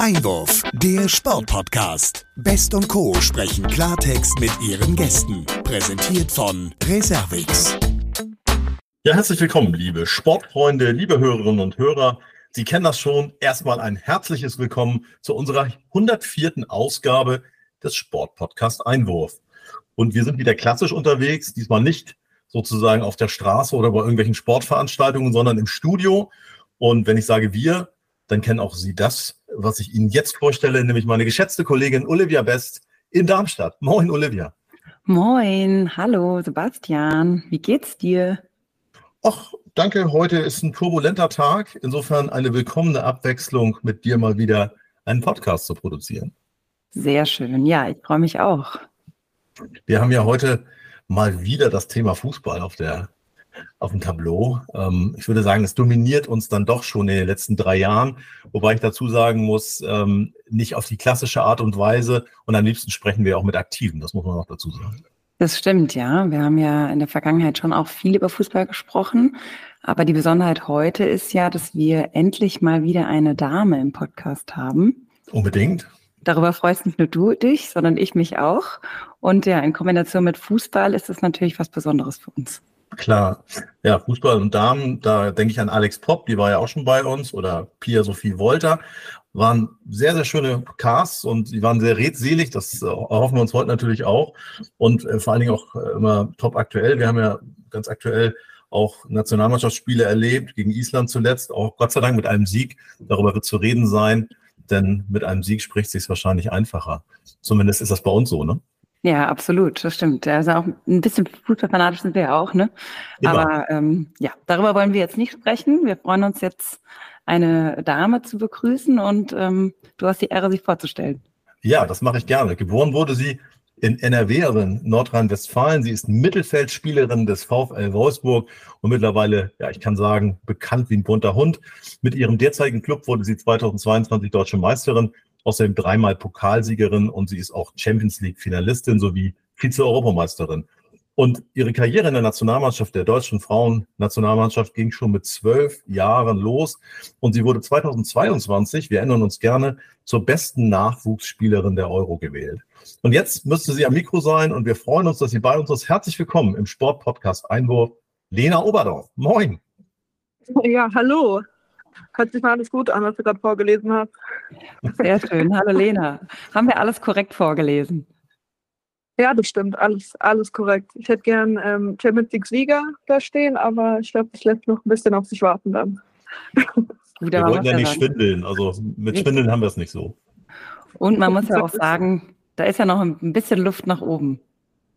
Einwurf, der Sportpodcast. Best und Co. sprechen Klartext mit ihren Gästen. Präsentiert von Reservix. Ja, herzlich willkommen, liebe Sportfreunde, liebe Hörerinnen und Hörer. Sie kennen das schon. Erstmal ein herzliches Willkommen zu unserer 104. Ausgabe des Sportpodcast Einwurf. Und wir sind wieder klassisch unterwegs, diesmal nicht sozusagen auf der Straße oder bei irgendwelchen Sportveranstaltungen, sondern im Studio. Und wenn ich sage wir, dann kennen auch Sie das, was ich Ihnen jetzt vorstelle, nämlich meine geschätzte Kollegin Olivia Best in Darmstadt. Moin, Olivia. Moin, hallo Sebastian, wie geht's dir? Ach, danke, heute ist ein turbulenter Tag. Insofern eine willkommene Abwechslung, mit dir mal wieder einen Podcast zu produzieren. Sehr schön, ja, ich freue mich auch. Wir haben ja heute mal wieder das Thema Fußball auf der auf dem Tableau. Ähm, ich würde sagen, es dominiert uns dann doch schon in den letzten drei Jahren, wobei ich dazu sagen muss, ähm, nicht auf die klassische Art und Weise. Und am liebsten sprechen wir auch mit Aktiven, das muss man auch dazu sagen. Das stimmt, ja. Wir haben ja in der Vergangenheit schon auch viel über Fußball gesprochen. Aber die Besonderheit heute ist ja, dass wir endlich mal wieder eine Dame im Podcast haben. Unbedingt. Darüber freust nicht nur du dich, sondern ich mich auch. Und ja, in Kombination mit Fußball ist es natürlich was Besonderes für uns. Klar. Ja, Fußball und Damen, da denke ich an Alex Popp, die war ja auch schon bei uns, oder Pia Sophie Wolter. Waren sehr, sehr schöne Casts und die waren sehr redselig. Das äh, erhoffen wir uns heute natürlich auch. Und äh, vor allen Dingen auch äh, immer top aktuell. Wir haben ja ganz aktuell auch Nationalmannschaftsspiele erlebt, gegen Island zuletzt, auch Gott sei Dank mit einem Sieg. Darüber wird zu reden sein, denn mit einem Sieg spricht sich wahrscheinlich einfacher. Zumindest ist das bei uns so, ne? Ja, absolut, das stimmt. Also auch ein bisschen fußballfanatisch sind wir ja auch, ne? Immer. Aber ähm, ja, darüber wollen wir jetzt nicht sprechen. Wir freuen uns jetzt, eine Dame zu begrüßen und ähm, du hast die Ehre, sich vorzustellen. Ja, das mache ich gerne. Geboren wurde sie in NRW, also in Nordrhein-Westfalen. Sie ist Mittelfeldspielerin des VfL Wolfsburg und mittlerweile, ja, ich kann sagen, bekannt wie ein bunter Hund. Mit ihrem derzeitigen Club wurde sie 2022 deutsche Meisterin außerdem dreimal Pokalsiegerin und sie ist auch Champions League-Finalistin sowie Vize-Europameisterin. Und ihre Karriere in der Nationalmannschaft der deutschen Frauen-Nationalmannschaft ging schon mit zwölf Jahren los. Und sie wurde 2022, wir erinnern uns gerne, zur besten Nachwuchsspielerin der Euro gewählt. Und jetzt müsste sie am Mikro sein und wir freuen uns, dass sie bei uns ist. Herzlich willkommen im Sportpodcast Einwurf, Lena Oberdorf. Moin. Ja, hallo. Hört sich mal alles gut an, was du gerade vorgelesen hast. Sehr schön. Hallo Lena. Haben wir alles korrekt vorgelesen? Ja, das stimmt. Alles, alles korrekt. Ich hätte gern ähm, Champions League Sieger da stehen, aber ich glaube, das lässt noch ein bisschen auf sich warten dann. Gut, wir wollten ja nicht schwindeln. Also mit Schwindeln haben wir es nicht so. Und man muss ja auch sagen, da ist ja noch ein bisschen Luft nach oben.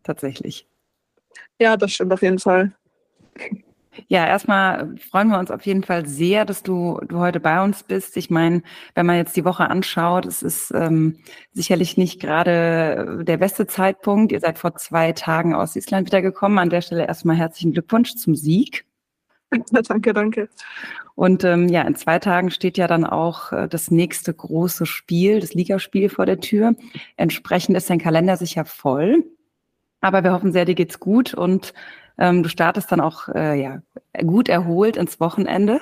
Tatsächlich. Ja, das stimmt auf jeden Fall. Ja, erstmal freuen wir uns auf jeden Fall sehr, dass du, du heute bei uns bist. Ich meine, wenn man jetzt die Woche anschaut, es ist ähm, sicherlich nicht gerade der beste Zeitpunkt. Ihr seid vor zwei Tagen aus Island wiedergekommen. An der Stelle erstmal herzlichen Glückwunsch zum Sieg. danke, danke. Und ähm, ja, in zwei Tagen steht ja dann auch äh, das nächste große Spiel, das Ligaspiel vor der Tür. Entsprechend ist dein Kalender sicher voll. Aber wir hoffen sehr, dir geht's gut und ähm, du startest dann auch äh, ja, gut erholt ins Wochenende.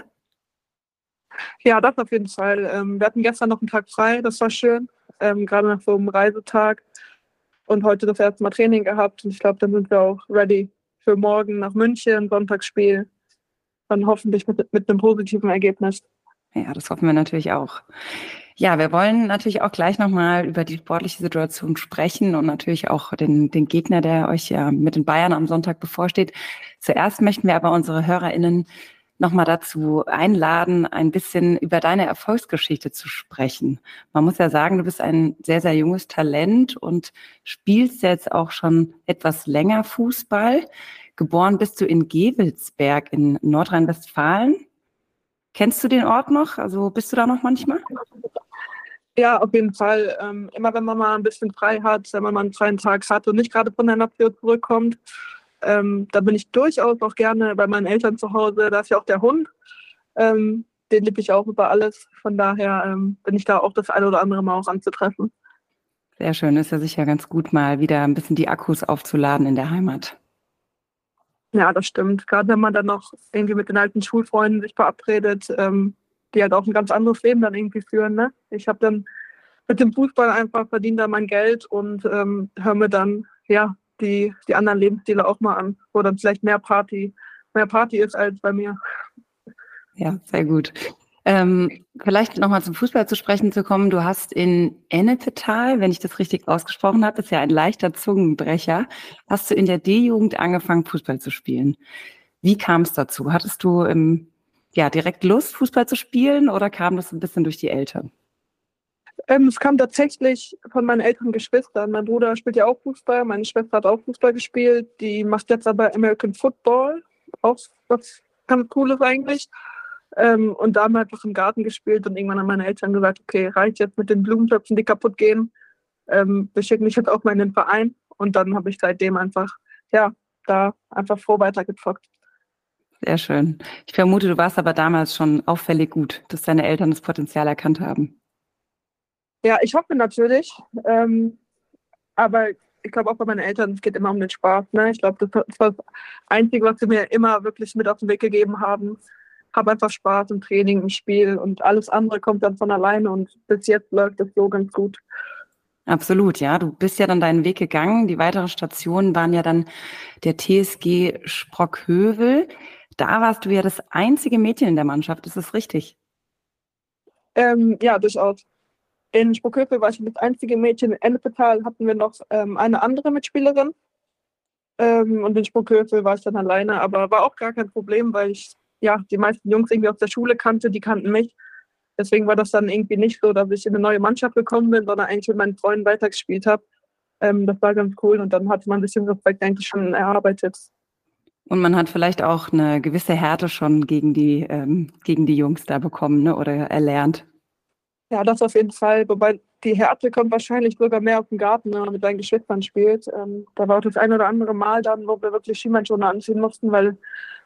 Ja, das auf jeden Fall. Ähm, wir hatten gestern noch einen Tag frei, das war schön, ähm, gerade nach so einem Reisetag. Und heute das erste Mal Training gehabt. Und ich glaube, dann sind wir auch ready für morgen nach München, Sonntagsspiel. Dann hoffentlich mit, mit einem positiven Ergebnis. Ja, das hoffen wir natürlich auch. Ja, wir wollen natürlich auch gleich nochmal über die sportliche Situation sprechen und natürlich auch den, den Gegner, der euch ja mit den Bayern am Sonntag bevorsteht. Zuerst möchten wir aber unsere HörerInnen nochmal dazu einladen, ein bisschen über deine Erfolgsgeschichte zu sprechen. Man muss ja sagen, du bist ein sehr, sehr junges Talent und spielst jetzt auch schon etwas länger Fußball. Geboren bist du in Gewelsberg in Nordrhein-Westfalen. Kennst du den Ort noch? Also bist du da noch manchmal? Ja, auf jeden Fall. Ähm, immer wenn man mal ein bisschen frei hat, wenn man mal einen freien Tag hat und nicht gerade von der Nation zurückkommt, ähm, da bin ich durchaus auch gerne bei meinen Eltern zu Hause. Da ist ja auch der Hund. Ähm, den liebe ich auch über alles. Von daher ähm, bin ich da auch das eine oder andere Mal auch anzutreffen. Sehr schön. Ist ja sicher ganz gut, mal wieder ein bisschen die Akkus aufzuladen in der Heimat. Ja, das stimmt. Gerade wenn man dann noch irgendwie mit den alten Schulfreunden sich verabredet, ähm, die halt auch ein ganz anderes Leben dann irgendwie führen. Ne? Ich habe dann mit dem Fußball einfach verdient da mein Geld und ähm, höre mir dann ja die, die anderen Lebensstile auch mal an, wo dann vielleicht mehr Party, mehr Party ist als bei mir. Ja, sehr gut. Ähm, vielleicht nochmal zum Fußball zu sprechen zu kommen. Du hast in Ennepetal, wenn ich das richtig ausgesprochen habe, ist ja ein leichter Zungenbrecher, hast du in der D-Jugend angefangen, Fußball zu spielen. Wie kam es dazu? Hattest du ähm, ja, direkt Lust, Fußball zu spielen oder kam das ein bisschen durch die Eltern? Ähm, es kam tatsächlich von meinen älteren Geschwistern. Mein Bruder spielt ja auch Fußball, meine Schwester hat auch Fußball gespielt. Die macht jetzt aber American Football, auch was ganz Cooles eigentlich. Ähm, und da haben wir einfach im Garten gespielt und irgendwann haben meine Eltern gesagt, okay, reicht jetzt mit den Blumentöpfen, die kaputt gehen. Ähm, wir schicken dich jetzt auch mal in den Verein. Und dann habe ich seitdem einfach, ja, da einfach froh weitergezockt. Sehr schön. Ich vermute, du warst aber damals schon auffällig gut, dass deine Eltern das Potenzial erkannt haben. Ja, ich hoffe natürlich. Ähm, aber ich glaube auch bei meinen Eltern, es geht immer um den Spaß. Ne? Ich glaube, das ist das Einzige, was sie mir immer wirklich mit auf den Weg gegeben haben habe einfach Spaß im Training, im Spiel und alles andere kommt dann von alleine und bis jetzt läuft das so ganz gut. Absolut, ja. Du bist ja dann deinen Weg gegangen. Die weiteren Stationen waren ja dann der TSG Sprockhövel. Da warst du ja das einzige Mädchen in der Mannschaft, ist das richtig? Ähm, ja, durchaus. In Sprockhövel war ich das einzige Mädchen. In Ennepetal hatten wir noch ähm, eine andere Mitspielerin. Ähm, und in Sprockhövel war ich dann alleine, aber war auch gar kein Problem, weil ich ja, die meisten Jungs irgendwie aus der Schule kannte, die kannten mich. Deswegen war das dann irgendwie nicht so, dass ich in eine neue Mannschaft gekommen bin, sondern eigentlich mit meinen Freunden weitergespielt habe. Ähm, das war ganz cool und dann hatte man ein bisschen Respekt eigentlich schon erarbeitet. Und man hat vielleicht auch eine gewisse Härte schon gegen die, ähm, gegen die Jungs da bekommen ne? oder erlernt. Ja, das auf jeden Fall. Wobei die Härte kommt wahrscheinlich sogar mehr auf den Garten, wenn man mit seinen Geschwistern spielt. Ähm, da war auch das ein oder andere Mal dann, wo wir wirklich Schienbeinschoner anziehen mussten, weil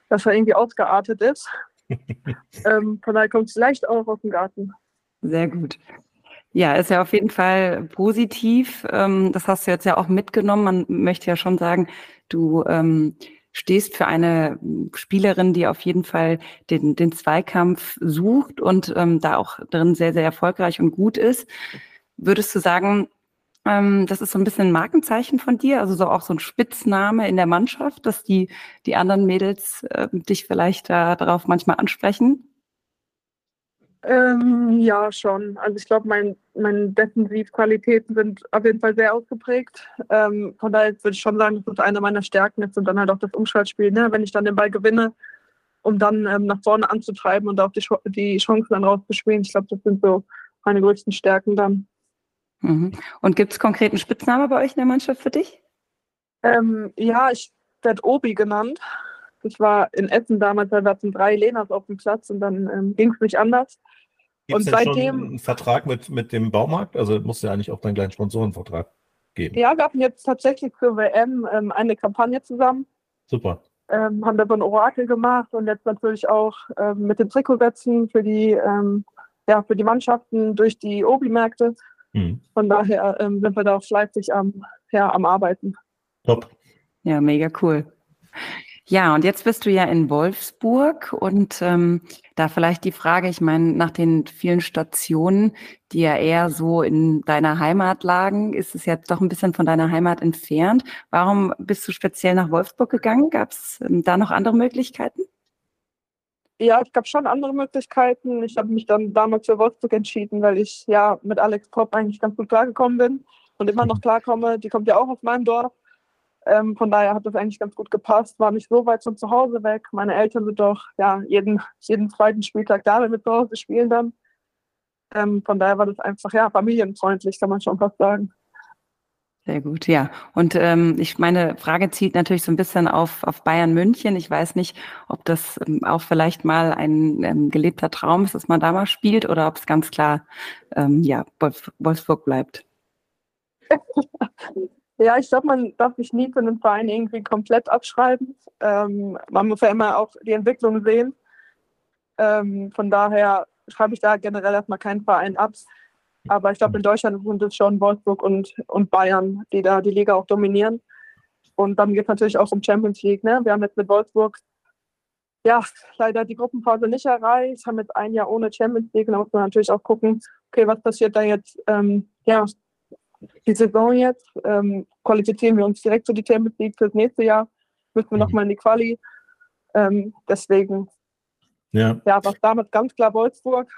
dass er irgendwie ausgeartet ist. ähm, von daher kommt es leicht auch auf den Garten. Sehr gut. Ja, ist ja auf jeden Fall positiv. Ähm, das hast du jetzt ja auch mitgenommen. Man möchte ja schon sagen, du ähm, stehst für eine Spielerin, die auf jeden Fall den, den Zweikampf sucht und ähm, da auch drin sehr, sehr erfolgreich und gut ist. Würdest du sagen, ähm, das ist so ein bisschen ein Markenzeichen von dir, also so auch so ein Spitzname in der Mannschaft, dass die, die anderen Mädels äh, dich vielleicht da darauf manchmal ansprechen? Ähm, ja, schon. Also ich glaube, mein, meine Defensivqualitäten sind auf jeden Fall sehr ausgeprägt. Ähm, von daher würde ich schon sagen, das ist eine meiner Stärken ist und dann halt auch das Umschaltspiel. Ne? Wenn ich dann den Ball gewinne, um dann ähm, nach vorne anzutreiben und auch die, die Chancen dann rauszuspielen. Ich glaube, das sind so meine größten Stärken dann. Mhm. Und gibt es konkreten Spitznamen bei euch in der Mannschaft für dich? Ähm, ja, ich werde Obi genannt. Ich war in Essen damals, da hatten drei Lenas auf dem Platz und dann ähm, ging es nicht anders. Gibt es seitdem einen Vertrag mit, mit dem Baumarkt? Also muss ja eigentlich auch deinen kleinen Sponsorenvertrag geben. Ja, wir hatten jetzt tatsächlich für WM ähm, eine Kampagne zusammen. Super. Ähm, haben da so ein Orakel gemacht und jetzt natürlich auch ähm, mit den Trikotsätzen für die, ähm, ja, für die Mannschaften durch die Obi-Märkte. Mhm. Von daher ähm, sind wir da auch fleißig am, ja, am Arbeiten. Top. Ja, mega cool. Ja, und jetzt bist du ja in Wolfsburg und ähm, da vielleicht die Frage, ich meine, nach den vielen Stationen, die ja eher so in deiner Heimat lagen, ist es jetzt doch ein bisschen von deiner Heimat entfernt. Warum bist du speziell nach Wolfsburg gegangen? Gab es ähm, da noch andere Möglichkeiten? Ja, es gab schon andere Möglichkeiten. Ich habe mich dann damals für Wolfsburg entschieden, weil ich ja mit Alex Pop eigentlich ganz gut klargekommen bin und immer noch klarkomme. Die kommt ja auch aus meinem Dorf. Ähm, von daher hat das eigentlich ganz gut gepasst. War nicht so weit von zu Hause weg. Meine Eltern sind doch ja jeden, jeden zweiten Spieltag da, wenn wir zu Hause spielen dann. Ähm, von daher war das einfach ja familienfreundlich, kann man schon fast sagen. Sehr gut, ja. Und ähm, ich meine Frage zielt natürlich so ein bisschen auf, auf Bayern München. Ich weiß nicht, ob das ähm, auch vielleicht mal ein ähm, gelebter Traum ist, dass man da mal spielt oder ob es ganz klar ähm, ja, Wolf, Wolfsburg bleibt. ja, ich glaube, man darf sich nie für einen Verein irgendwie komplett abschreiben. Ähm, man muss ja immer auch die Entwicklung sehen. Ähm, von daher schreibe ich da generell erstmal keinen Verein ab. Aber ich glaube, in Deutschland sind es schon Wolfsburg und, und Bayern, die da die Liga auch dominieren. Und dann geht es natürlich auch um Champions League. Ne? Wir haben jetzt mit Wolfsburg ja, leider die Gruppenphase nicht erreicht, haben jetzt ein Jahr ohne Champions League. Da muss man natürlich auch gucken, okay, was passiert da jetzt, ähm, ja, die Saison jetzt. Ähm, qualifizieren wir uns direkt für die Champions League fürs nächste Jahr, müssen wir mhm. nochmal in die Quali. Ähm, deswegen, ja, ja war damit ganz klar Wolfsburg.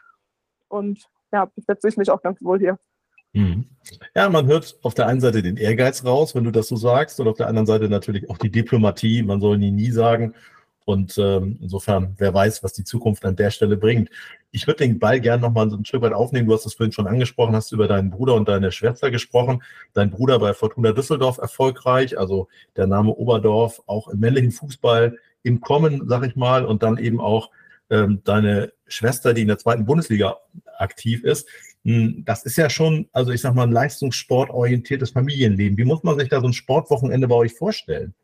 Und ja, bis jetzt fühle ich mich auch ganz wohl hier. Mhm. Ja, man hört auf der einen Seite den Ehrgeiz raus, wenn du das so sagst, und auf der anderen Seite natürlich auch die Diplomatie. Man soll nie, nie sagen. Und ähm, insofern, wer weiß, was die Zukunft an der Stelle bringt. Ich würde den Ball gerne nochmal ein Stück weit aufnehmen. Du hast es vorhin schon angesprochen, hast über deinen Bruder und deine Schwester gesprochen. Dein Bruder bei Fortuna Düsseldorf erfolgreich, also der Name Oberdorf auch im männlichen Fußball im Kommen, sag ich mal, und dann eben auch ähm, deine Schwester, die in der zweiten Bundesliga aktiv ist. Hm, das ist ja schon, also ich sag mal, ein leistungssportorientiertes Familienleben. Wie muss man sich da so ein Sportwochenende bei euch vorstellen?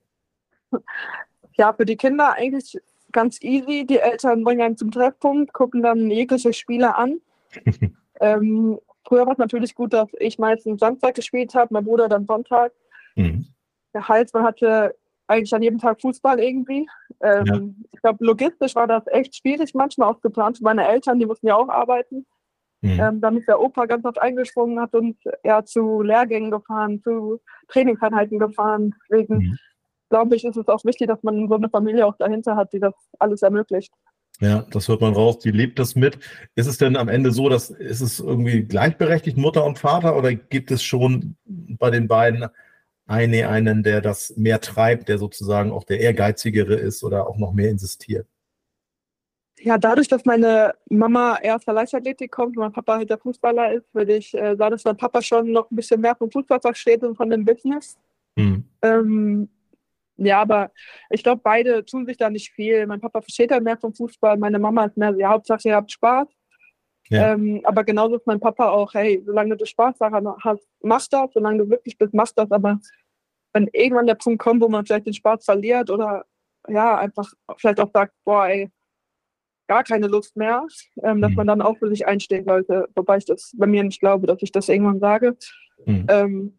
Ja, für die Kinder eigentlich ganz easy. Die Eltern bringen einen zum Treffpunkt, gucken dann jegliche Spiele an. ähm, früher war es natürlich gut, dass ich meistens Samstag gespielt habe, mein Bruder dann Sonntag. Mhm. Der Hals, man hatte eigentlich an jedem Tag Fußball irgendwie. Ähm, ja. Ich glaube, logistisch war das echt schwierig, manchmal auch geplant für meine Eltern, die mussten ja auch arbeiten. Mhm. Ähm, dann ist der Opa ganz oft eingesprungen, hat uns ja zu Lehrgängen gefahren, zu Trainingseinheiten gefahren. Deswegen mhm. Glaube ich, ist es auch wichtig, dass man so eine Familie auch dahinter hat, die das alles ermöglicht. Ja, das hört man raus, die lebt das mit. Ist es denn am Ende so, dass ist es irgendwie gleichberechtigt, Mutter und Vater, oder gibt es schon bei den beiden eine, einen, der das mehr treibt, der sozusagen auch der ehrgeizigere ist oder auch noch mehr insistiert? ja, dadurch, dass meine Mama eher aus der Leichtathletik kommt und mein Papa halt der Fußballer ist, würde ich äh, sagen, dass mein Papa schon noch ein bisschen mehr vom Fußball versteht und von dem Business. Mhm. Ähm, ja, aber ich glaube, beide tun sich da nicht viel. Mein Papa versteht halt mehr vom Fußball, meine Mama ist mehr, ja, Hauptsache ihr habt Spaß. Ja. Ähm, aber genauso ist mein Papa auch, hey, solange du Spaß daran hast, mach das, solange du wirklich bist, mach das. Aber wenn irgendwann der Punkt kommt, wo man vielleicht den Spaß verliert oder ja, einfach vielleicht auch sagt, boah, ey, gar keine Lust mehr, ähm, dass mhm. man dann auch für sich einstehen sollte. Wobei ich das bei mir nicht glaube, dass ich das irgendwann sage. Mhm. Ähm,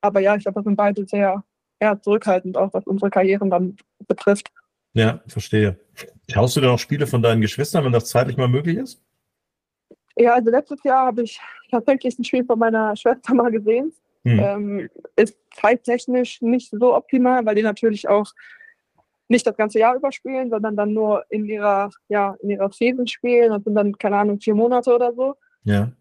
aber ja, ich glaube, wir sind beide sehr eher zurückhaltend, auch was unsere Karrieren dann betrifft. Ja, verstehe. Schaust du denn auch Spiele von deinen Geschwistern, wenn das zeitlich mal möglich ist? Ja, also letztes Jahr habe ich tatsächlich ein Spiel von meiner Schwester mal gesehen. Mhm. Ähm, ist zeittechnisch nicht so optimal, weil die natürlich auch nicht das ganze Jahr überspielen, sondern dann nur in ihrer, ja, in ihrer Season spielen. Das sind dann, keine Ahnung, vier Monate oder so. Ja.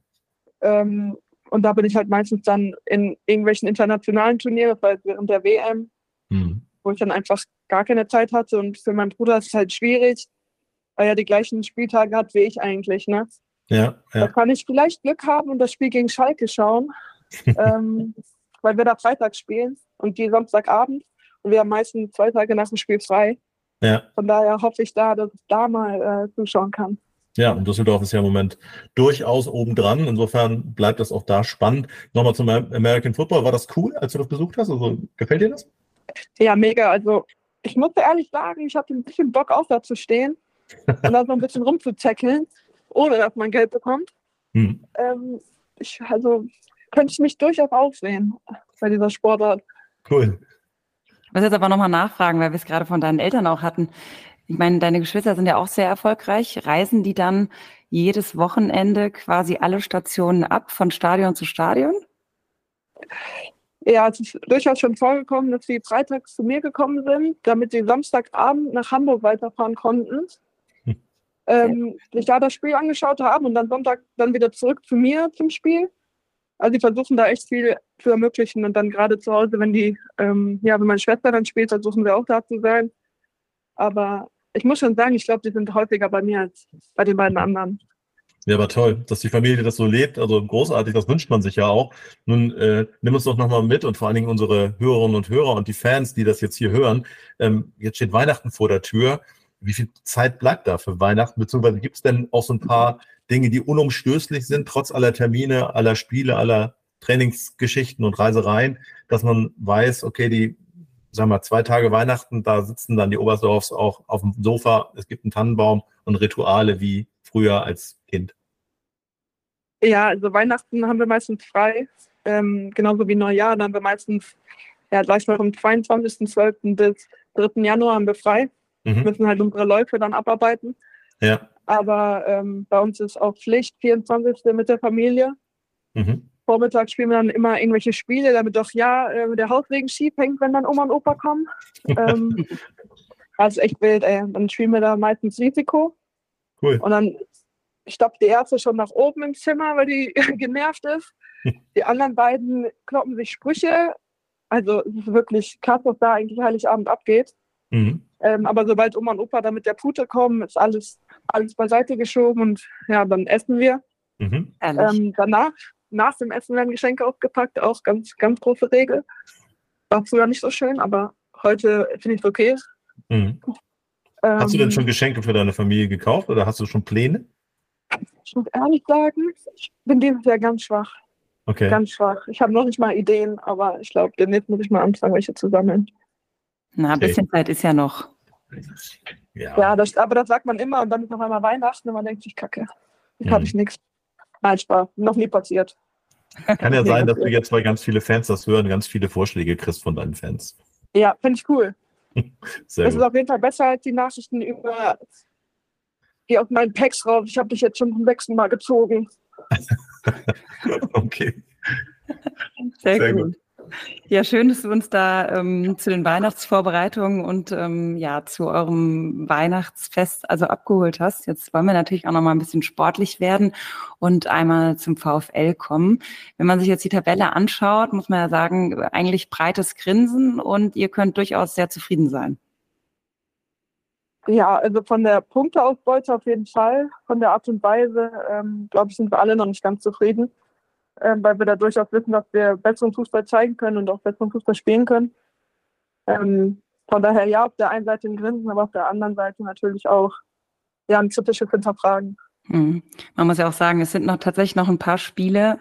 Ähm, und da bin ich halt meistens dann in irgendwelchen internationalen Turnieren, weil während der WM, mhm. wo ich dann einfach gar keine Zeit hatte. Und für meinen Bruder ist es halt schwierig, weil er die gleichen Spieltage hat wie ich eigentlich. Ne? Ja, ja. Da kann ich vielleicht Glück haben und das Spiel gegen Schalke schauen, ähm, weil wir da Freitag spielen und die Samstagabend. Und wir haben meistens zwei Tage nach dem Spiel frei. Ja. Von daher hoffe ich da, dass ich da mal äh, zuschauen kann. Ja, und Düsseldorf ist ja im Moment durchaus obendran. Insofern bleibt das auch da spannend. Nochmal zum American Football. War das cool, als du das besucht hast? Also gefällt dir das? Ja, mega. Also ich muss ehrlich sagen, ich hatte ein bisschen Bock auf da zu stehen und da so ein bisschen rumzutackeln, ohne dass man Geld bekommt. Hm. Ähm, ich, also könnte ich mich durchaus aufsehen bei dieser Sportart. Cool. Ich muss jetzt aber nochmal nachfragen, weil wir es gerade von deinen Eltern auch hatten. Ich meine, deine Geschwister sind ja auch sehr erfolgreich. Reisen die dann jedes Wochenende quasi alle Stationen ab, von Stadion zu Stadion? Ja, es ist durchaus schon vorgekommen, dass sie freitags zu mir gekommen sind, damit sie Samstagabend nach Hamburg weiterfahren konnten. Hm. Ähm, sich da das Spiel angeschaut haben und dann Sonntag dann wieder zurück zu mir zum Spiel. Also die versuchen da echt viel zu ermöglichen und dann gerade zu Hause, wenn die, ähm, ja, wenn meine Schwester dann spielt, versuchen wir auch da zu sein. Aber ich muss schon sagen, ich glaube, die sind häufiger bei mir als bei den beiden anderen. Ja, aber toll, dass die Familie das so lebt. Also großartig, das wünscht man sich ja auch. Nun äh, nimm uns doch nochmal mit und vor allen Dingen unsere Hörerinnen und Hörer und die Fans, die das jetzt hier hören. Ähm, jetzt steht Weihnachten vor der Tür. Wie viel Zeit bleibt da für Weihnachten? Beziehungsweise gibt es denn auch so ein paar Dinge, die unumstößlich sind, trotz aller Termine, aller Spiele, aller Trainingsgeschichten und Reisereien, dass man weiß, okay, die, sagen wir, zwei Tage Weihnachten, da sitzen dann die Oberstdorfs auch auf dem Sofa, es gibt einen Tannenbaum und Rituale wie früher als Kind. Ja, also Weihnachten haben wir meistens frei, ähm, genauso wie Neujahr, dann haben wir meistens, ja, gleich mal vom 22.12. bis 3. Januar haben wir frei. Mhm. müssen halt unsere Läufe dann abarbeiten. Ja. Aber ähm, bei uns ist auch Pflicht 24. mit der Familie. Mhm. Vormittag spielen wir dann immer irgendwelche Spiele, damit doch ja äh, der Hauswegen schief hängt, wenn dann Oma und Opa kommen. ähm, also echt wild, ey. Dann spielen wir da meistens Risiko. Cool. Und dann stoppt die erste schon nach oben im Zimmer, weil die genervt ist. Die anderen beiden kloppen sich Sprüche. Also es ist wirklich krass, was da eigentlich Heiligabend abgeht. Mhm. Ähm, aber sobald Oma und Opa da mit der Pute kommen, ist alles, alles beiseite geschoben und ja, dann essen wir. Mhm. Ähm, danach, nach dem Essen werden Geschenke aufgepackt, auch ganz, ganz große Regel. War früher nicht so schön, aber heute finde ich es okay. Mhm. Ähm, hast du denn schon Geschenke für deine Familie gekauft oder hast du schon Pläne? Ich muss ehrlich sagen, ich bin dieses Jahr ganz schwach. Okay. Ganz schwach. Ich habe noch nicht mal Ideen, aber ich glaube, demnächst muss ich mal anfangen, welche zu sammeln. Na, ein bisschen Zeit ist ja noch. Ja, ja das, aber das sagt man immer und dann ist noch einmal Weihnachten und man denkt sich, kacke, jetzt mhm. habe ich nichts. Nein, Spaß, noch nie passiert. Kann ja sein, dass du jetzt, weil ganz viele Fans das hören, ganz viele Vorschläge kriegst von deinen Fans. Ja, finde ich cool. Sehr das gut. ist auf jeden Fall besser als die Nachrichten über geh aus meinen Packs raus, ich habe dich jetzt schon zum sechsten Mal gezogen. okay. Sehr, Sehr gut. gut. Ja, schön, dass du uns da ähm, zu den Weihnachtsvorbereitungen und ähm, ja zu eurem Weihnachtsfest also abgeholt hast. Jetzt wollen wir natürlich auch noch mal ein bisschen sportlich werden und einmal zum VfL kommen. Wenn man sich jetzt die Tabelle anschaut, muss man ja sagen, eigentlich breites Grinsen und ihr könnt durchaus sehr zufrieden sein. Ja, also von der Punkteausbeute auf jeden Fall. Von der Art und Weise, ähm, glaube ich, sind wir alle noch nicht ganz zufrieden ähm, weil wir da durchaus wissen, dass wir besseren Fußball zeigen können und auch besseren Fußball spielen können. Ähm, von daher ja, auf der einen Seite ein Grinsen, aber auf der anderen Seite natürlich auch ja, ein kritisches Hinterfragen. Mhm. Man muss ja auch sagen, es sind noch tatsächlich noch ein paar Spiele.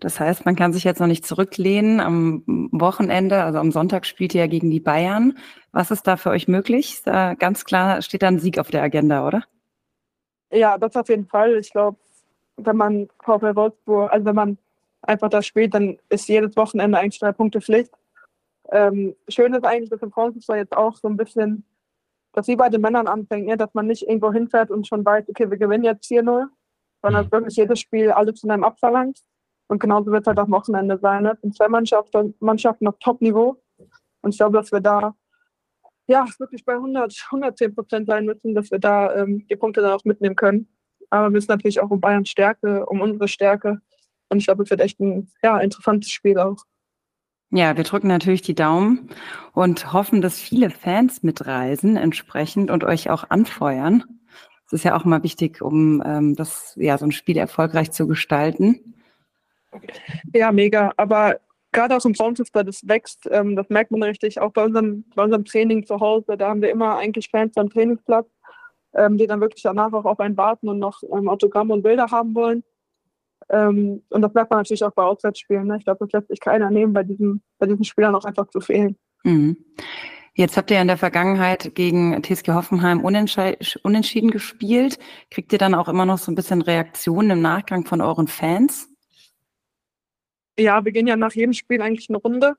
Das heißt, man kann sich jetzt noch nicht zurücklehnen. Am Wochenende, also am Sonntag spielt ihr ja gegen die Bayern. Was ist da für euch möglich? Da ganz klar steht da ein Sieg auf der Agenda, oder? Ja, das auf jeden Fall. Ich glaube, wenn man VfL Wolfsburg, also wenn man einfach das spielt, dann ist jedes Wochenende eigentlich drei Punkte Pflicht. Ähm, schön ist eigentlich, dass im Frauenfußball jetzt auch so ein bisschen, dass wie bei den Männern anfängt, ja, dass man nicht irgendwo hinfährt und schon weiß, okay, wir gewinnen jetzt 4-0, sondern mhm. wirklich jedes Spiel alles von einem abverlangt. Und genauso wird es halt auch Wochenende sein. Ne? sind zwei Mannschaften, Mannschaften auf Top-Niveau. Und ich glaube, dass wir da ja, wirklich bei 100, 110 Prozent sein müssen, dass wir da ähm, die Punkte dann auch mitnehmen können. Aber wir wissen natürlich auch um Bayerns Stärke, um unsere Stärke. Und ich glaube, es wird echt ein ja, interessantes Spiel auch. Ja, wir drücken natürlich die Daumen und hoffen, dass viele Fans mitreisen entsprechend und euch auch anfeuern. Das ist ja auch mal wichtig, um ähm, das, ja, so ein Spiel erfolgreich zu gestalten. Ja, mega. Aber gerade aus dem Frauenfußball, das wächst, ähm, das merkt man richtig. Auch bei unserem, bei unserem Training zu Hause, da haben wir immer eigentlich Fans am Trainingsplatz, ähm, die dann wirklich danach auch auf einen warten und noch ähm, Autogramme und Bilder haben wollen. Ähm, und das merkt man natürlich auch bei Auswärtsspielen. Ne? Ich glaube, das lässt sich keiner nehmen, bei diesen, bei diesen Spielern auch einfach zu fehlen. Mhm. Jetzt habt ihr in der Vergangenheit gegen TSG Hoffenheim unentschieden gespielt. Kriegt ihr dann auch immer noch so ein bisschen Reaktionen im Nachgang von euren Fans? Ja, wir gehen ja nach jedem Spiel eigentlich eine Runde.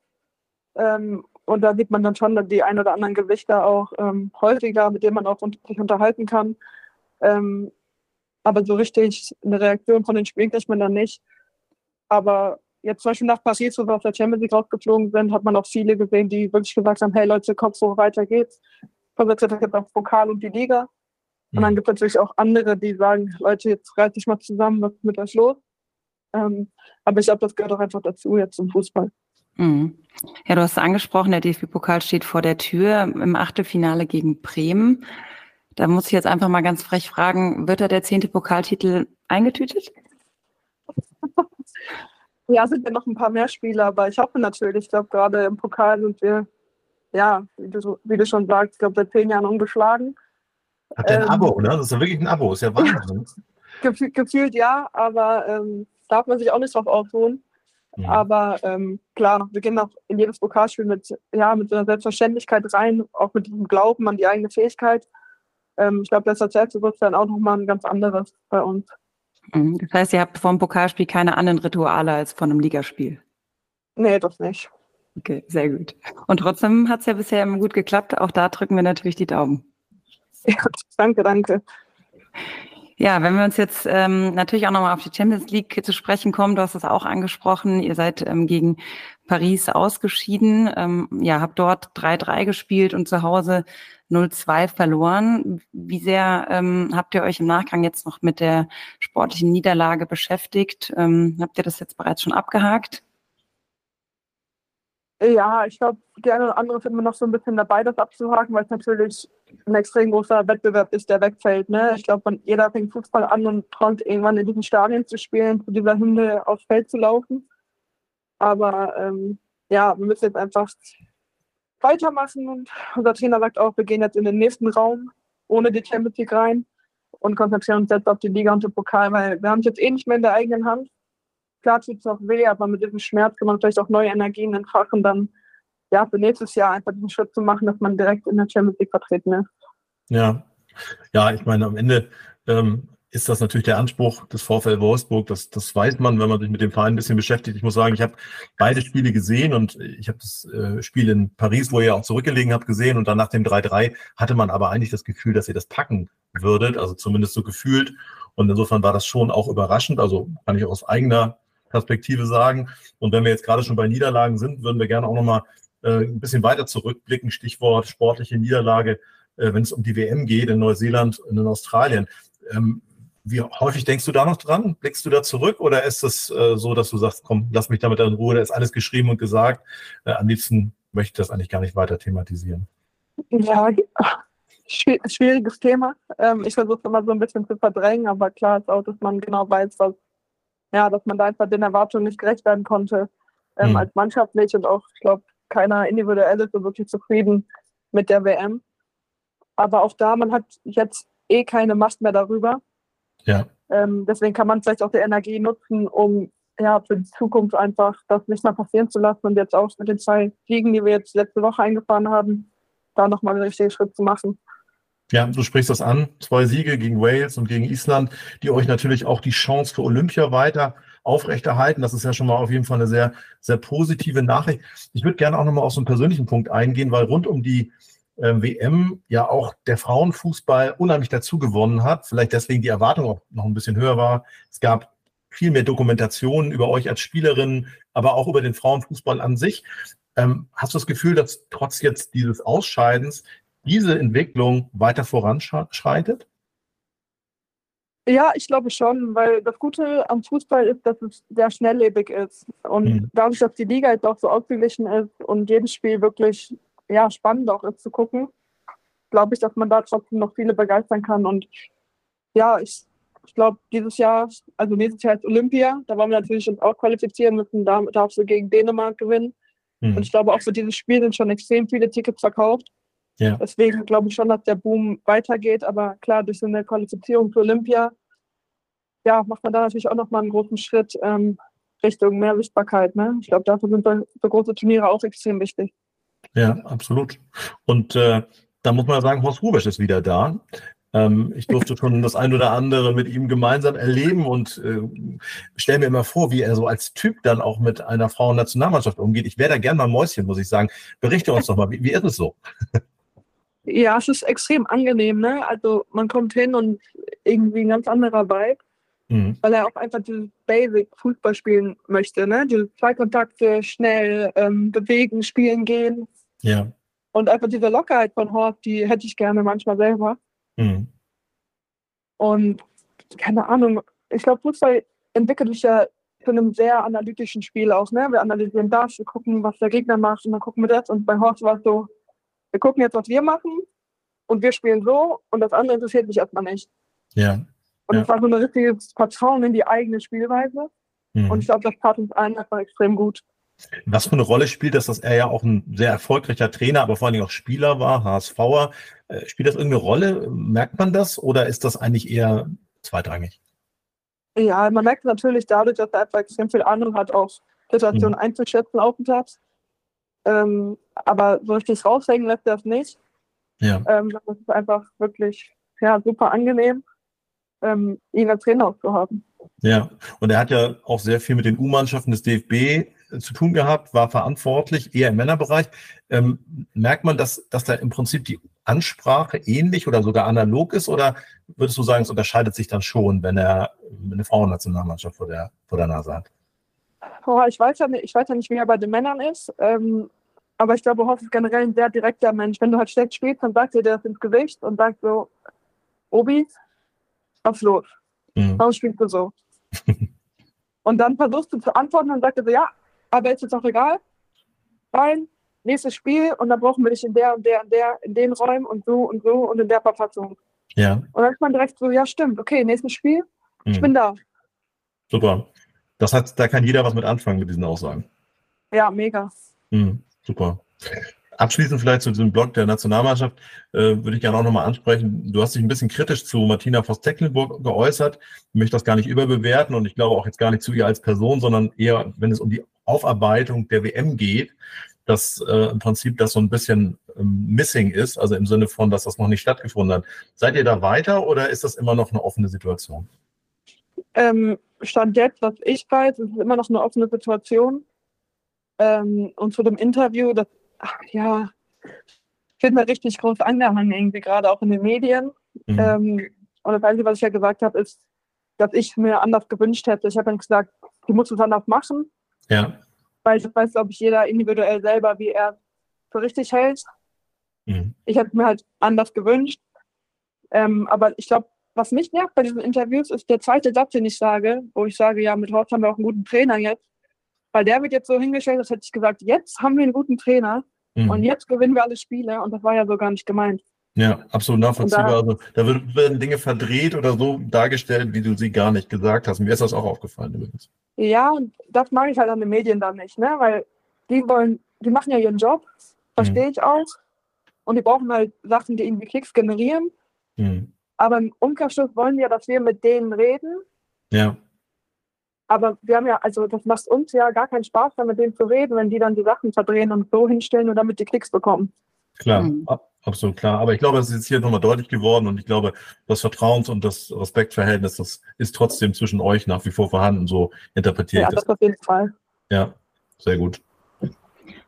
Ähm, und da sieht man dann schon die ein oder anderen Gesichter auch ähm, häufiger, mit denen man auch sich unterhalten kann. Ähm, aber so richtig eine Reaktion von den Spielen kriegt man dann nicht. Aber jetzt zum Beispiel nach Paris, wo wir aus der Champions League rausgeflogen sind, hat man auch viele gesehen, die wirklich gesagt haben, hey Leute, Kopf hoch, weiter geht's. Versetzt jetzt auf Pokal und die Liga. Und dann mhm. gibt es natürlich auch andere, die sagen, Leute, jetzt reiß dich mal zusammen, was ist mit euch los? Ähm, aber ich glaube, das gehört auch einfach dazu jetzt zum Fußball. Mhm. Ja, du hast angesprochen, der DFB-Pokal steht vor der Tür im Achtelfinale gegen Bremen. Da muss ich jetzt einfach mal ganz frech fragen, wird da der zehnte Pokaltitel eingetütet? Ja, sind ja noch ein paar mehr Spiele, aber ich hoffe natürlich, ich glaube, gerade im Pokal sind wir, ja, wie du, wie du schon sagst, ich glaube, seit zehn Jahren ungeschlagen. Hat der ein ähm, Abo, ne? Das ist ja wirklich ein Abo, ist ja Wahnsinn. Gefühl, gefühlt ja, aber ähm, darf man sich auch nicht drauf ausruhen. Ja. Aber ähm, klar, wir gehen auch in jedes Pokalspiel mit, ja, mit so einer Selbstverständlichkeit rein, auch mit diesem Glauben an die eigene Fähigkeit ähm, ich glaube, das ist das Selbstbewusstsein auch nochmal ein ganz anderes bei uns. Mhm. Das heißt, ihr habt vor dem Pokalspiel keine anderen Rituale als von einem Ligaspiel? Nee, das nicht. Okay, sehr gut. Und trotzdem hat es ja bisher immer gut geklappt. Auch da drücken wir natürlich die Daumen. Ja, danke, danke. Ja, wenn wir uns jetzt ähm, natürlich auch nochmal auf die Champions League zu sprechen kommen, du hast es auch angesprochen, ihr seid ähm, gegen Paris ausgeschieden, ähm, ja, habt dort 3-3 gespielt und zu Hause 0-2 verloren. Wie sehr ähm, habt ihr euch im Nachgang jetzt noch mit der sportlichen Niederlage beschäftigt? Ähm, habt ihr das jetzt bereits schon abgehakt? Ja, ich glaube, die eine oder andere sind immer noch so ein bisschen dabei, das abzuhaken, weil es natürlich ein extrem großer Wettbewerb ist, der wegfällt. Ne? Ich glaube, jeder fängt Fußball an und träumt irgendwann in diesen Stadien zu spielen, zu dieser Hymne aufs Feld zu laufen. Aber ähm, ja, wir müssen jetzt einfach weitermachen. Und unser Trainer sagt auch, wir gehen jetzt in den nächsten Raum ohne die Champions League rein und konzentrieren uns jetzt auf die Liga und den Pokal, weil wir haben es jetzt eh nicht mehr in der eigenen Hand. Klar tut es auch weh, aber mit diesem Schmerz kann man vielleicht auch neue Energien entfachen, dann ja, für nächstes Jahr einfach diesen Schritt zu machen, dass man direkt in der Champions League vertreten ist. Ja, ja, ich meine, am Ende ähm, ist das natürlich der Anspruch des VfL Wolfsburg. Das, das weiß man, wenn man sich mit dem Verein ein bisschen beschäftigt. Ich muss sagen, ich habe beide Spiele gesehen und ich habe das äh, Spiel in Paris, wo ihr auch zurückgelegen habt, gesehen und dann nach dem 3-3 hatte man aber eigentlich das Gefühl, dass ihr das packen würdet, also zumindest so gefühlt. Und insofern war das schon auch überraschend. Also kann ich auch aus eigener Perspektive sagen. Und wenn wir jetzt gerade schon bei Niederlagen sind, würden wir gerne auch nochmal äh, ein bisschen weiter zurückblicken. Stichwort sportliche Niederlage, äh, wenn es um die WM geht in Neuseeland und in Australien. Ähm, wie häufig denkst du da noch dran? Blickst du da zurück oder ist es äh, so, dass du sagst, komm, lass mich damit in Ruhe, da ist alles geschrieben und gesagt. Äh, am liebsten möchte ich das eigentlich gar nicht weiter thematisieren. Ja, schwieriges Thema. Ähm, ich versuche es immer so ein bisschen zu verdrängen, aber klar ist auch, dass man genau weiß, was ja, dass man da einfach den Erwartungen nicht gerecht werden konnte ähm, mhm. als Mannschaft nicht und auch, ich glaube, keiner individuell ist so wirklich zufrieden mit der WM. Aber auch da, man hat jetzt eh keine Macht mehr darüber. Ja. Ähm, deswegen kann man vielleicht auch die Energie nutzen, um ja für die Zukunft einfach das nicht mehr passieren zu lassen und jetzt auch mit den zwei Fliegen, die wir jetzt letzte Woche eingefahren haben, da nochmal einen richtigen Schritt zu machen. Ja, du sprichst das an. Zwei Siege gegen Wales und gegen Island, die euch natürlich auch die Chance für Olympia weiter aufrechterhalten. Das ist ja schon mal auf jeden Fall eine sehr, sehr positive Nachricht. Ich würde gerne auch nochmal auf so einen persönlichen Punkt eingehen, weil rund um die WM ja auch der Frauenfußball unheimlich dazu gewonnen hat. Vielleicht deswegen die Erwartung auch noch ein bisschen höher war. Es gab viel mehr Dokumentationen über euch als Spielerin, aber auch über den Frauenfußball an sich. Ähm, hast du das Gefühl, dass trotz jetzt dieses Ausscheidens diese Entwicklung weiter voranschreitet? Ja, ich glaube schon, weil das Gute am Fußball ist, dass es sehr schnelllebig ist. Und mhm. dadurch, dass die Liga jetzt auch so ausgeglichen ist und jedes Spiel wirklich ja, spannend auch ist zu gucken, glaube ich, dass man da trotzdem noch viele begeistern kann. Und ja, ich, ich glaube, dieses Jahr, also nächstes Jahr ist Olympia, da wollen wir natürlich uns auch qualifizieren müssen, da darfst du gegen Dänemark gewinnen. Mhm. Und ich glaube, auch für dieses Spiel sind schon extrem viele Tickets verkauft. Ja. Deswegen glaube ich schon, dass der Boom weitergeht. Aber klar, durch so eine Qualifizierung für Olympia, ja, macht man da natürlich auch nochmal einen großen Schritt ähm, Richtung mehr Sichtbarkeit. Ne? Ich glaube, dafür sind so große Turniere auch extrem wichtig. Ja, absolut. Und äh, da muss man sagen, Horst Rubesch ist wieder da. Ähm, ich durfte schon das ein oder andere mit ihm gemeinsam erleben und äh, stelle mir immer vor, wie er so als Typ dann auch mit einer Frauennationalmannschaft umgeht. Ich wäre da gern mal Mäuschen, muss ich sagen. Berichte uns doch mal, wie, wie ist es so? Ja, es ist extrem angenehm, ne? Also man kommt hin und irgendwie ein ganz anderer Vibe, mhm. weil er auch einfach dieses Basic Fußball spielen möchte, ne? Diese zwei Kontakte, schnell ähm, bewegen, spielen gehen. Ja. Und einfach diese Lockerheit von Horst, die hätte ich gerne manchmal selber. Mhm. Und keine Ahnung, ich glaube, Fußball entwickelt sich ja zu einem sehr analytischen Spiel aus. Ne? Wir analysieren das, wir gucken, was der Gegner macht und dann gucken wir das. Und bei Horst war es so, wir gucken jetzt, was wir machen und wir spielen so und das andere interessiert mich erstmal nicht. Ja. Und es ja. war so ein richtiges Vertrauen in die eigene Spielweise. Mhm. Und ich glaube, das tat uns allen einfach extrem gut. Was für eine Rolle spielt das, dass er ja auch ein sehr erfolgreicher Trainer, aber vor allen Dingen auch Spieler war, HSVer? Äh, spielt das irgendeine Rolle? Merkt man das oder ist das eigentlich eher zweitrangig? Ja, man merkt natürlich dadurch, dass er einfach extrem viel Ahnung hat, auch Situationen mhm. einzuschätzen auf dem Platz. Ähm, aber so richtig raushängen lässt er das nicht. Ja. Ähm, das ist einfach wirklich ja, super angenehm, ähm, ihn als Trainer auch zu haben. Ja, und er hat ja auch sehr viel mit den U-Mannschaften des DFB zu tun gehabt, war verantwortlich, eher im Männerbereich. Ähm, merkt man, dass, dass da im Prinzip die Ansprache ähnlich oder sogar analog ist? Oder würdest du sagen, es unterscheidet sich dann schon, wenn er eine Frauennationalmannschaft vor der, vor der Nase hat? Oh, ich, weiß ja nicht, ich weiß ja nicht, wie er bei den Männern ist. Ähm, aber ich glaube, Hoff ist generell ein sehr direkter Mensch. Wenn du halt schlecht spielst, dann sagt dir das ins Gesicht und sagt so, Obi, los? Mhm. Warum spielst du so? und dann versuchst du zu antworten und sagt er so, ja, aber ist jetzt auch egal. Rein, nächstes Spiel und dann brauchen wir dich in der und der und der, in den Räumen und so und so und in der Verfassung. Ja. Und dann ist man direkt so, ja, stimmt, okay, nächstes Spiel, mhm. ich bin da. Super. Das hat, da kann jeder was mit anfangen mit diesen Aussagen. Ja, mega. Mhm. Super. Abschließend vielleicht zu diesem Blog der Nationalmannschaft äh, würde ich gerne auch nochmal ansprechen. Du hast dich ein bisschen kritisch zu Martina Voss-Tecklenburg geäußert. Ich möchte das gar nicht überbewerten und ich glaube auch jetzt gar nicht zu ihr als Person, sondern eher, wenn es um die Aufarbeitung der WM geht, dass äh, im Prinzip das so ein bisschen ähm, missing ist, also im Sinne von, dass das noch nicht stattgefunden hat. Seid ihr da weiter oder ist das immer noch eine offene Situation? Ähm, Stand jetzt, was ich weiß, ist es immer noch eine offene Situation. Ähm, und zu dem Interview, das, ach, ja, wird mir richtig groß angehangen, irgendwie gerade auch in den Medien. Mhm. Ähm, und das Einzige, was ich ja gesagt habe, ist, dass ich mir anders gewünscht hätte. Ich habe dann gesagt, du musst es anders machen. Ja. Weil das weiß, glaube ich, jeder individuell selber, wie er für richtig hält. Mhm. Ich hätte mir halt anders gewünscht. Ähm, aber ich glaube, was mich nervt bei diesen Interviews, ist der zweite Satz, den ich sage, wo ich sage, ja, mit Horst haben wir auch einen guten Trainer jetzt. Weil der wird jetzt so hingestellt, als hätte ich gesagt, jetzt haben wir einen guten Trainer mhm. und jetzt gewinnen wir alle Spiele. Und das war ja so gar nicht gemeint. Ja, absolut nachvollziehbar. Da, also, da werden Dinge verdreht oder so dargestellt, wie du sie gar nicht gesagt hast. Mir ist das auch aufgefallen übrigens. Ja, und das mag ich halt an den Medien dann nicht, ne? Weil die wollen, die machen ja ihren Job, verstehe mhm. ich auch. Und die brauchen halt Sachen, die irgendwie Klicks generieren. Mhm. Aber im Umkehrschluss wollen wir, dass wir mit denen reden. Ja. Aber wir haben ja, also das macht uns ja gar keinen Spaß, dann mit denen zu reden, wenn die dann die Sachen verdrehen und so hinstellen und damit die Klicks bekommen. Klar, mhm. absolut klar. Aber ich glaube, es ist jetzt hier nochmal deutlich geworden und ich glaube, das Vertrauens- und das Respektverhältnis, das ist trotzdem zwischen euch nach wie vor vorhanden. So interpretiert ja, das. Ja, das auf jeden Fall. Ja, sehr gut.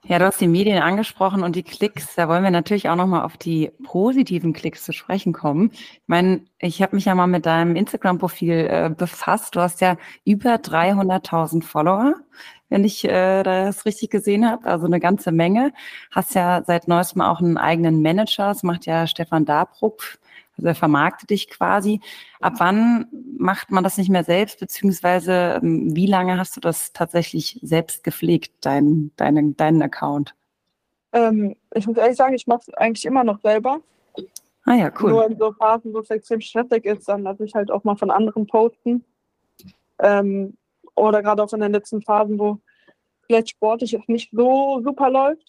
Ja, du hast die Medien angesprochen und die Klicks. Da wollen wir natürlich auch nochmal auf die positiven Klicks zu sprechen kommen. Ich meine, ich habe mich ja mal mit deinem Instagram-Profil äh, befasst. Du hast ja über 300.000 Follower, wenn ich äh, das richtig gesehen habe. Also eine ganze Menge. Hast ja seit neuestem auch einen eigenen Manager. Das macht ja Stefan Dabruck. Also er vermarktet dich quasi. Ab wann macht man das nicht mehr selbst, beziehungsweise ähm, wie lange hast du das tatsächlich selbst gepflegt, deinen, deinen, deinen Account? Ähm, ich muss ehrlich sagen, ich mache es eigentlich immer noch selber. Ah ja, cool. Nur in so Phasen, wo es extrem stressig ist, dann lasse ich halt auch mal von anderen posten. Ähm, oder gerade auch in den letzten Phasen, wo vielleicht sportlich es nicht so super läuft.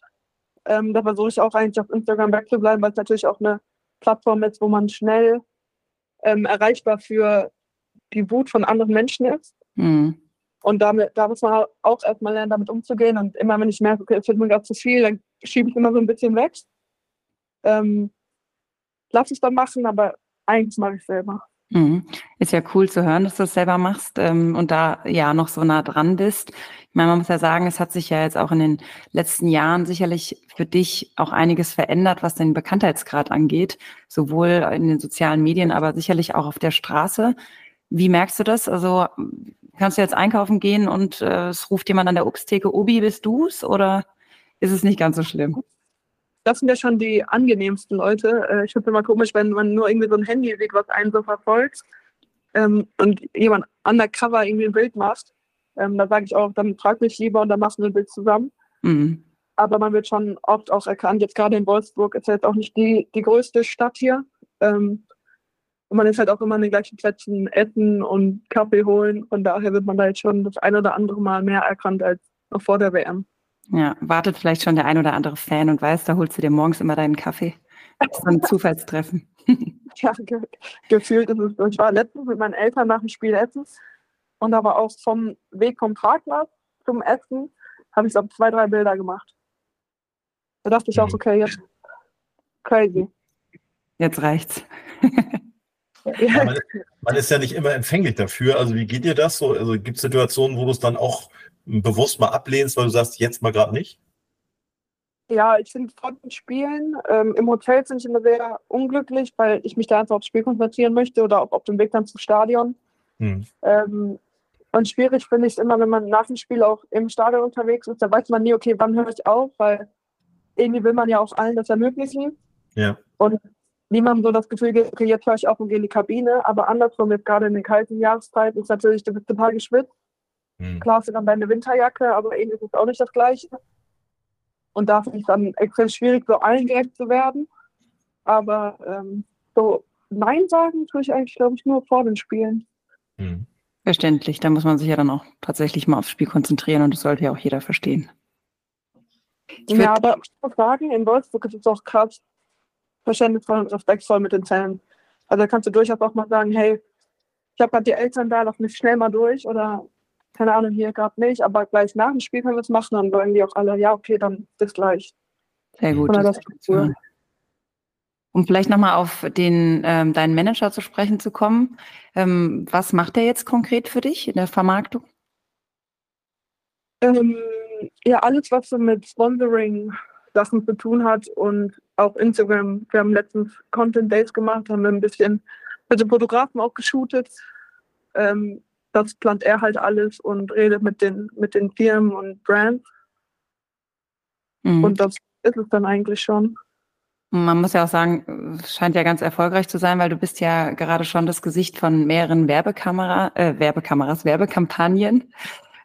Ähm, da versuche ich auch eigentlich auf Instagram wegzubleiben, weil es natürlich auch eine Plattform ist, wo man schnell ähm, erreichbar für die Wut von anderen Menschen ist. Mhm. Und damit, da muss man auch erstmal lernen, damit umzugehen. Und immer, wenn ich merke, okay, es wird mir gerade zu viel, dann schiebe ich immer so ein bisschen weg. Ähm, lass es dann machen, aber eigentlich mache ich selber. Mhm. Ist ja cool zu hören, dass du das selber machst ähm, und da ja noch so nah dran bist. Ich meine, man muss ja sagen, es hat sich ja jetzt auch in den letzten Jahren sicherlich für dich auch einiges verändert, was den Bekanntheitsgrad angeht, sowohl in den sozialen Medien, aber sicherlich auch auf der Straße. Wie merkst du das? Also kannst du jetzt einkaufen gehen und äh, es ruft jemand an der Obsttheke, Obi, bist du's? Oder ist es nicht ganz so schlimm? Das sind ja schon die angenehmsten Leute. Äh, ich finde es immer komisch, wenn man nur irgendwie so ein Handy sieht, was einen so verfolgt ähm, und jemand undercover irgendwie ein Bild macht. Ähm, da sage ich auch, dann frag mich lieber und dann machen wir ein Bild zusammen. Mhm. Aber man wird schon oft auch erkannt, jetzt gerade in Wolfsburg ist ja jetzt auch nicht die, die größte Stadt hier. Ähm, und man ist halt auch immer an den gleichen Plätzen essen und Kaffee holen. Von daher wird man da jetzt schon das ein oder andere Mal mehr erkannt als noch vor der WM. Ja, wartet vielleicht schon der ein oder andere Fan und weiß, da holst du dir morgens immer deinen Kaffee. Das ist ein Zufallstreffen. ja, ge gefühlt ist es so. Ich war letztens mit meinen Eltern nach dem Spiel essen und da war auch vom Weg vom Parkplatz zum Essen, habe ich so zwei, drei Bilder gemacht. Da dachte ich auch, okay, jetzt crazy. Jetzt reicht's. Ja, man, ist, man, ist, ja nicht immer empfänglich dafür. Also wie geht dir das so? Also gibt es Situationen, wo du es dann auch bewusst mal ablehnst, weil du sagst, jetzt mal gerade nicht? Ja, ich finde den Spielen, ähm, im Hotel sind ich immer sehr unglücklich, weil ich mich da einfach aufs Spiel konzentrieren möchte oder auf, auf dem Weg dann zum Stadion. Hm. Ähm, und schwierig finde ich es immer, wenn man nach dem Spiel auch im Stadion unterwegs ist, da weiß man nie, okay, wann höre ich auf, weil irgendwie will man ja auch allen das ermöglichen. Ja. Und niemandem so das Gefühl gibt, okay, jetzt höre ich auf und gehe in die Kabine. Aber andersrum, jetzt gerade in den kalten Jahreszeiten, ist natürlich, total geschwitzt. Hm. Klar hast du dann deine Winterjacke, aber irgendwie ist es auch nicht das Gleiche. Und da finde ich dann extrem schwierig, so allen gerecht zu werden. Aber ähm, so Nein sagen tue ich eigentlich, glaube ich, nur vor den Spielen. Hm. Verständlich, da muss man sich ja dann auch tatsächlich mal aufs Spiel konzentrieren und das sollte ja auch jeder verstehen. ja, aber ich muss sagen, in Wolfsburg ist es auch krass verständnisvoll und respektvoll mit den Fans. Also da kannst du durchaus auch mal sagen, hey, ich habe gerade die Eltern da, lass mich schnell mal durch oder keine Ahnung, hier gerade nicht, aber gleich nach dem Spiel können wir es machen. Dann wollen die auch alle, ja, okay, dann bis gleich. Sehr gut. Das cool. Um vielleicht nochmal auf den, ähm, deinen Manager zu sprechen zu kommen. Ähm, was macht er jetzt konkret für dich in der Vermarktung? Ähm, ja, alles, was so mit Sponsoring-Sachen zu tun hat und auch Instagram. Wir haben letztens Content Days gemacht, haben ein bisschen mit den Fotografen auch geshootet. Ähm, das plant er halt alles und redet mit den, mit den Firmen und Brands. Mhm. Und das ist es dann eigentlich schon. Man muss ja auch sagen, es scheint ja ganz erfolgreich zu sein, weil du bist ja gerade schon das Gesicht von mehreren Werbekamera, äh, Werbekameras, Werbekampagnen.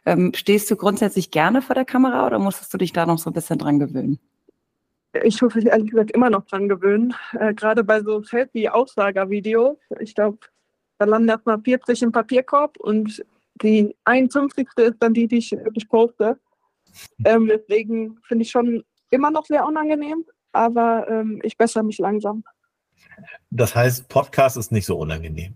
Ähm, stehst du grundsätzlich gerne vor der Kamera oder musstest du dich da noch so ein bisschen dran gewöhnen? Ich muss mich ehrlich gesagt immer noch dran gewöhnen. Äh, gerade bei so Selfie-Aussager-Videos. Ich glaube, da landen erstmal 40 im Papierkorb und die 51. ist dann die, die ich wirklich poste. Ähm, deswegen finde ich schon immer noch sehr unangenehm, aber ähm, ich bessere mich langsam. Das heißt, Podcast ist nicht so unangenehm.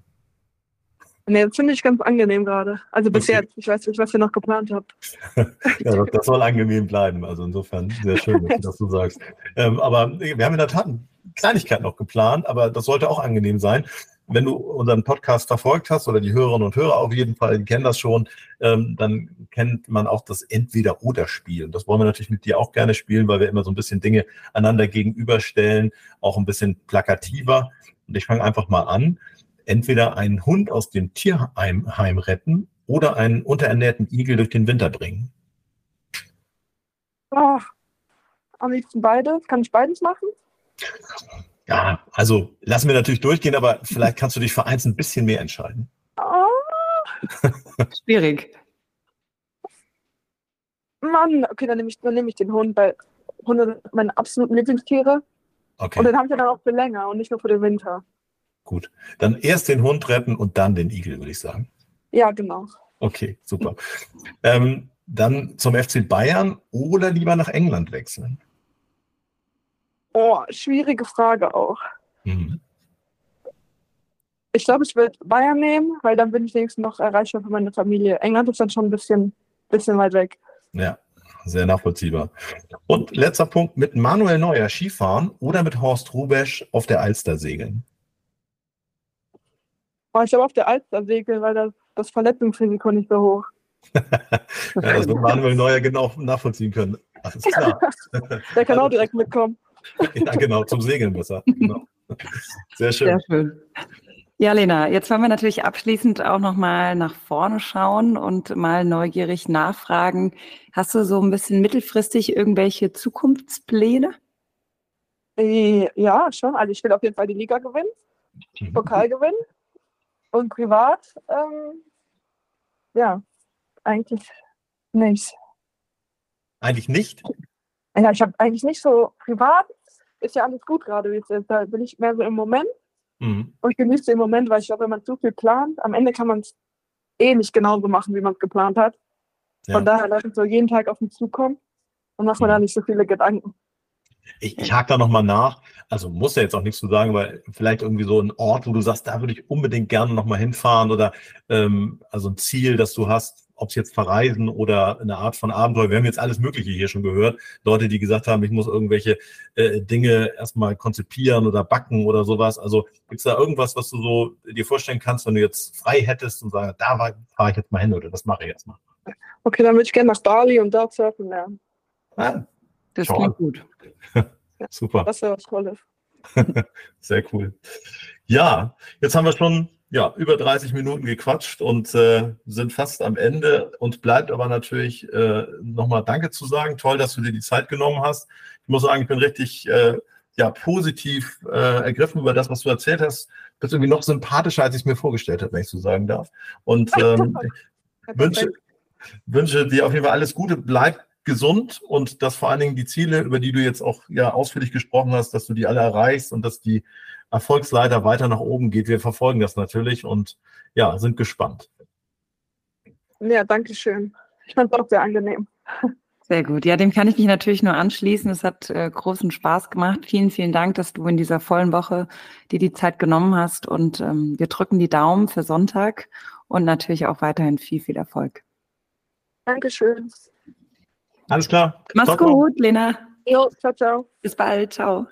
Nee, das finde ich ganz angenehm gerade. Also bis okay. jetzt. Ich weiß nicht, was ihr noch geplant habt. ja, das soll angenehm bleiben. Also insofern sehr schön, dass du das so sagst. Ähm, aber wir haben in der Tat eine Kleinigkeit noch geplant, aber das sollte auch angenehm sein wenn du unseren Podcast verfolgt hast oder die Hörerinnen und Hörer auf jeden Fall, die kennen das schon, ähm, dann kennt man auch das Entweder-Oder-Spiel. Das wollen wir natürlich mit dir auch gerne spielen, weil wir immer so ein bisschen Dinge einander gegenüberstellen, auch ein bisschen plakativer. Und ich fange einfach mal an. Entweder einen Hund aus dem Tierheim retten oder einen unterernährten Igel durch den Winter bringen. Oh, am liebsten beides. Kann ich beides machen? Ja, also lassen wir natürlich durchgehen, aber vielleicht kannst du dich für eins ein bisschen mehr entscheiden. Oh. Schwierig. Mann, okay, dann nehme ich, dann nehme ich den Hund, weil Hunde sind meine absoluten Lieblingstiere. Okay. Und den haben wir dann auch für länger und nicht nur für den Winter. Gut. Dann erst den Hund retten und dann den Igel, würde ich sagen. Ja, genau. Okay, super. ähm, dann zum FC Bayern oder lieber nach England wechseln? Oh, schwierige Frage auch. Mhm. Ich glaube, ich würde Bayern nehmen, weil dann bin ich wenigstens noch erreichbar für meine Familie. England ist dann schon ein bisschen, bisschen weit weg. Ja, sehr nachvollziehbar. Und letzter Punkt, mit Manuel Neuer Skifahren oder mit Horst Rubesch auf der Alster segeln? Oh, ich glaube auf der Alster segeln, weil das, das Verletzungsrisiko nicht so hoch. ja, das wird Manuel Neuer genau nachvollziehen können. Alles klar. Der kann auch direkt mitkommen. ja, genau, zum Segeln besser. Genau. Sehr schön. Sehr schön. Ja, Lena, jetzt wollen wir natürlich abschließend auch nochmal nach vorne schauen und mal neugierig nachfragen. Hast du so ein bisschen mittelfristig irgendwelche Zukunftspläne? Äh, ja, schon. Also ich will auf jeden Fall die Liga gewinnen, mhm. Pokal gewinnen und privat, ähm, ja, eigentlich nicht. Eigentlich nicht? Ja, ich habe eigentlich nicht so privat, ist ja alles gut gerade jetzt. Da bin ich mehr so im Moment mhm. und genieße den Moment, weil ich glaube, wenn man zu viel plant, am Ende kann man es eh nicht genauso machen, wie man es geplant hat. Ja. Von daher lasse ich so jeden Tag auf mich zukommen und mache mir mhm. da nicht so viele Gedanken. Ich, ich hake da nochmal nach. Also muss ja jetzt auch nichts zu sagen, weil vielleicht irgendwie so ein Ort, wo du sagst, da würde ich unbedingt gerne nochmal hinfahren oder ähm, also ein Ziel, das du hast, ob es jetzt Verreisen oder eine Art von Abenteuer, wir haben jetzt alles Mögliche hier schon gehört. Leute, die gesagt haben, ich muss irgendwelche äh, Dinge erstmal konzipieren oder backen oder sowas. Also gibt es da irgendwas, was du so dir vorstellen kannst, wenn du jetzt frei hättest und sagst, da fahre ich jetzt mal hin oder das mache ich jetzt mal? Okay, dann würde ich gerne nach Bali und dort surfen lernen. Ah, das klingt gut. Super. Das wäre was Tolles. Sehr cool. Ja, jetzt haben wir schon ja, über 30 Minuten gequatscht und äh, sind fast am Ende und bleibt aber natürlich äh, nochmal Danke zu sagen. Toll, dass du dir die Zeit genommen hast. Ich muss sagen, ich bin richtig äh, ja, positiv äh, ergriffen über das, was du erzählt hast. Du bist irgendwie noch sympathischer, als ich es mir vorgestellt habe, wenn ich so sagen darf. Und ähm, wünsche, wünsche dir auf jeden Fall alles Gute. Bleib gesund und dass vor allen Dingen die Ziele, über die du jetzt auch ja ausführlich gesprochen hast, dass du die alle erreichst und dass die Erfolgsleiter weiter nach oben geht. Wir verfolgen das natürlich und ja, sind gespannt. Ja, danke schön. Ich fand es auch sehr angenehm. Sehr gut. Ja, dem kann ich mich natürlich nur anschließen. Es hat äh, großen Spaß gemacht. Vielen, vielen Dank, dass du in dieser vollen Woche dir die Zeit genommen hast. Und ähm, wir drücken die Daumen für Sonntag und natürlich auch weiterhin viel, viel Erfolg. Dankeschön. Alles klar. Mach's gut, Lena. Jo, ciao, ciao. Bis bald. Ciao.